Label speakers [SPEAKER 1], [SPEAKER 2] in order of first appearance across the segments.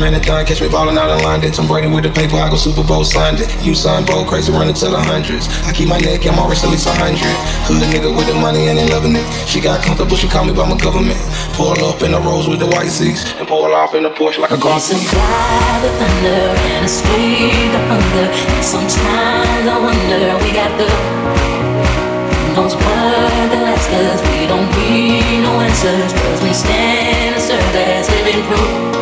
[SPEAKER 1] Catch me ballin' out in London. Tom Brady with the paper, I go Super Bowl Sunday. You sign bold, crazy, running to the hundreds. I keep my neck, I'm always at least a hundred. Hood nigga with the money and they loving it. She got comfortable, she call me by my government. Pull up in the rose with the white seats and pull off in the Porsche like a car.
[SPEAKER 2] Survive the thunder and escape the hunger. And sometimes I wonder we got the knows what the last cause we don't need no answers cause we stand and serve as living proof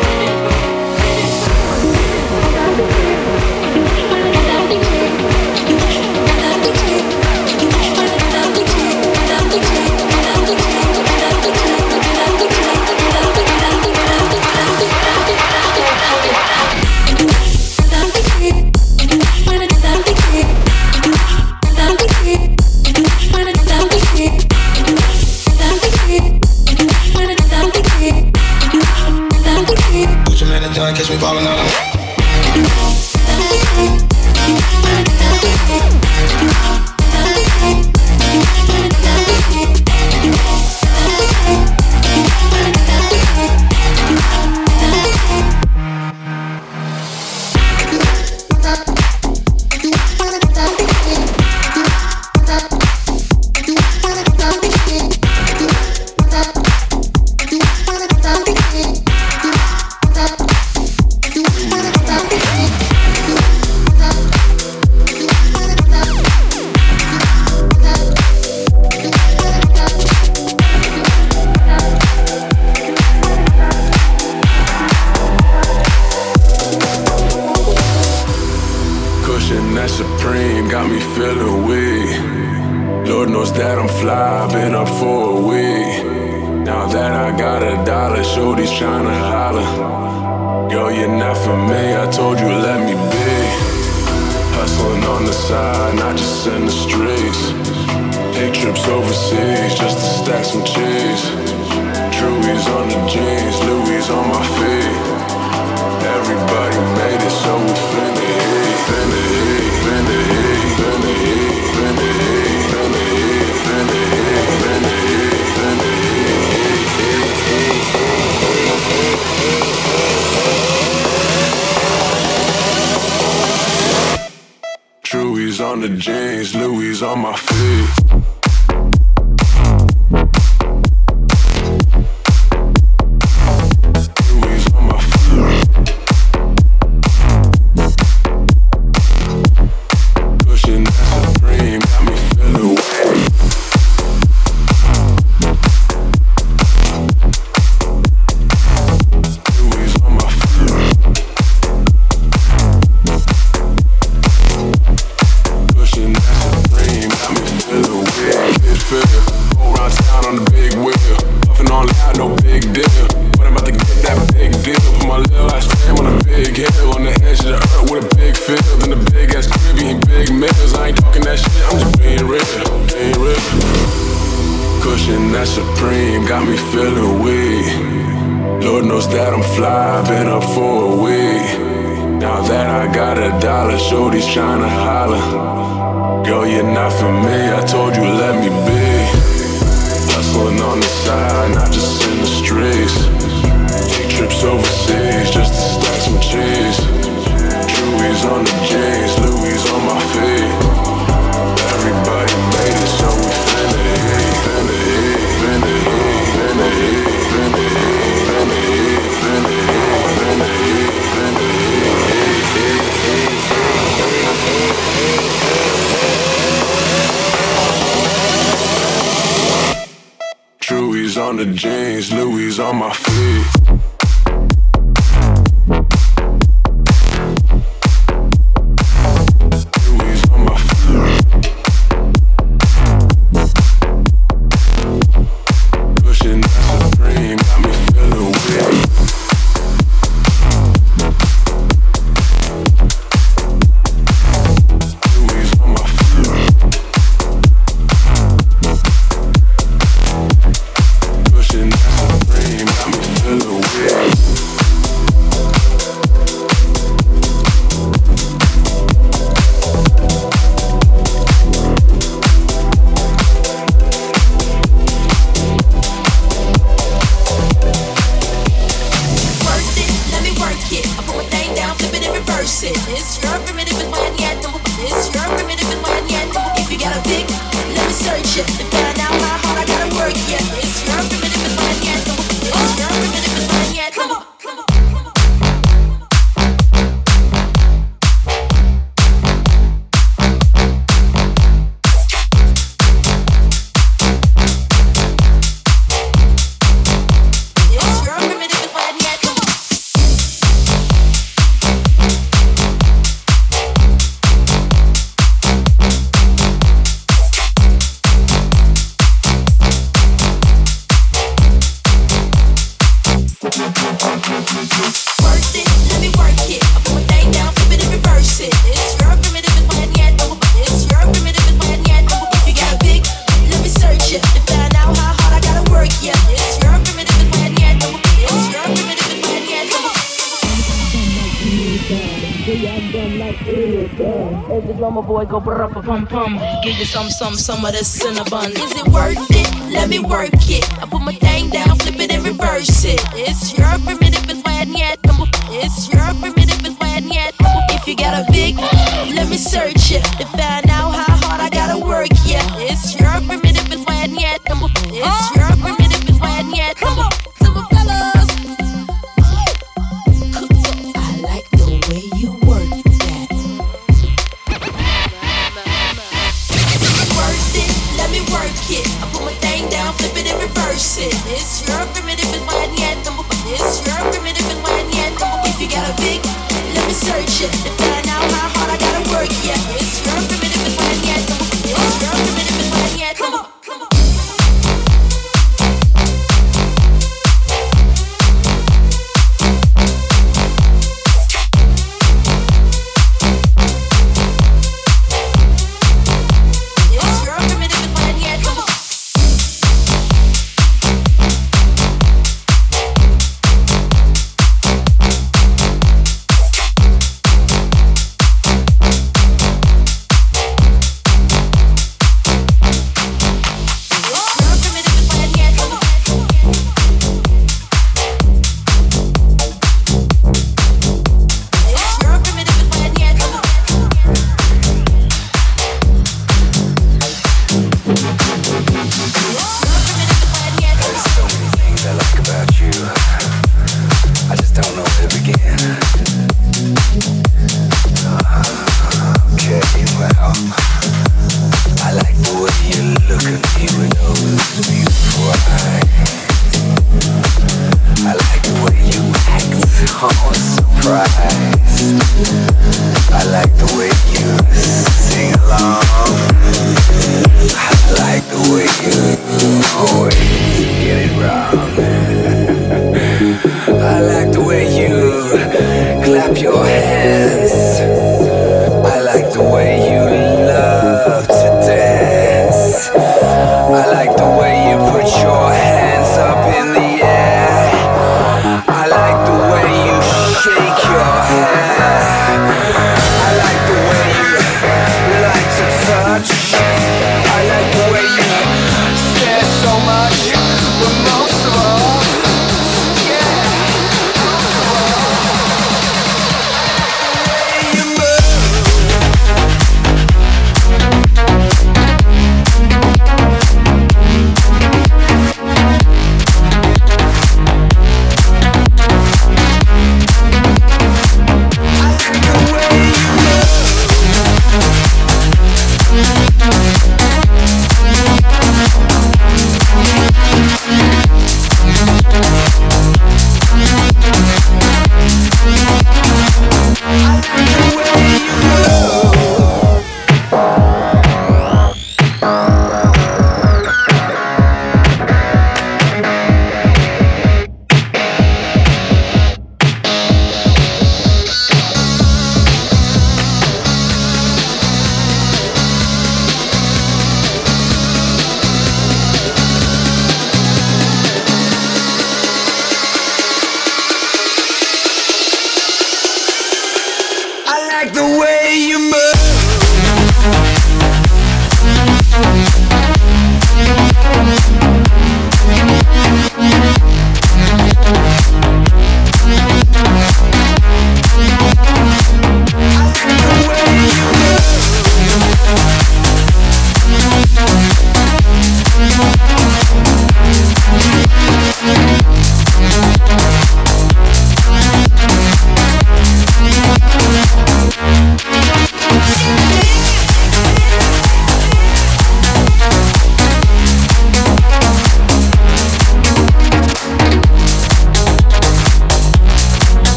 [SPEAKER 1] ballin' out. in fly, I've been up for a week. Now that I got a dollar, shorty's trying to holler. Girl, you're not for me, I told you let me be. Hustling on the side, not just in the streets. Take trips overseas just to stack some cheese. Chewy's on the jeans, Louis on my feet. Everybody made it, so we finna hit, finna hit, finna hit, finna hit, The James, Louis on my feet.
[SPEAKER 3] Some, some, some of the cinnabon.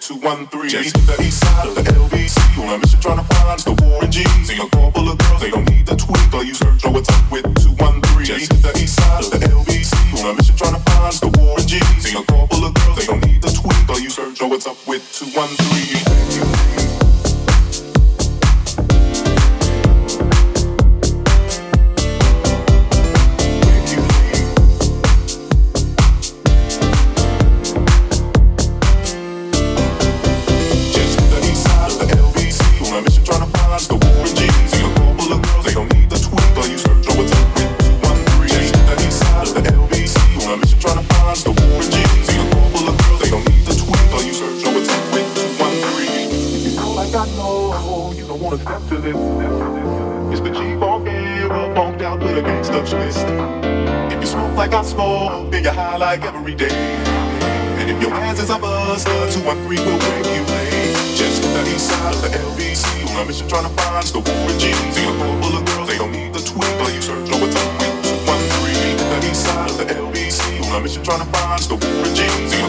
[SPEAKER 4] two, one, three.
[SPEAKER 5] Just the east side of the LBC on a mission trying to find the Warren G's. And a car full of girls, they don't need the tweak. All you search or what's up with two, one, three. Just the east side of the LBC on a mission trying to find the Warren G's. And a car full of girls, they don't need the tweak. All you search or what's up with two, one, three. I like every day. And if your ass is a buster, 213 will wake you late. Just to the east side of the LBC, on a mission trying to find the war with jeans. See a boat full of girls, they don't need the tweet, but you search over time with 213. The east side of the LBC, on a mission trying to find the war with
[SPEAKER 1] jeans. See a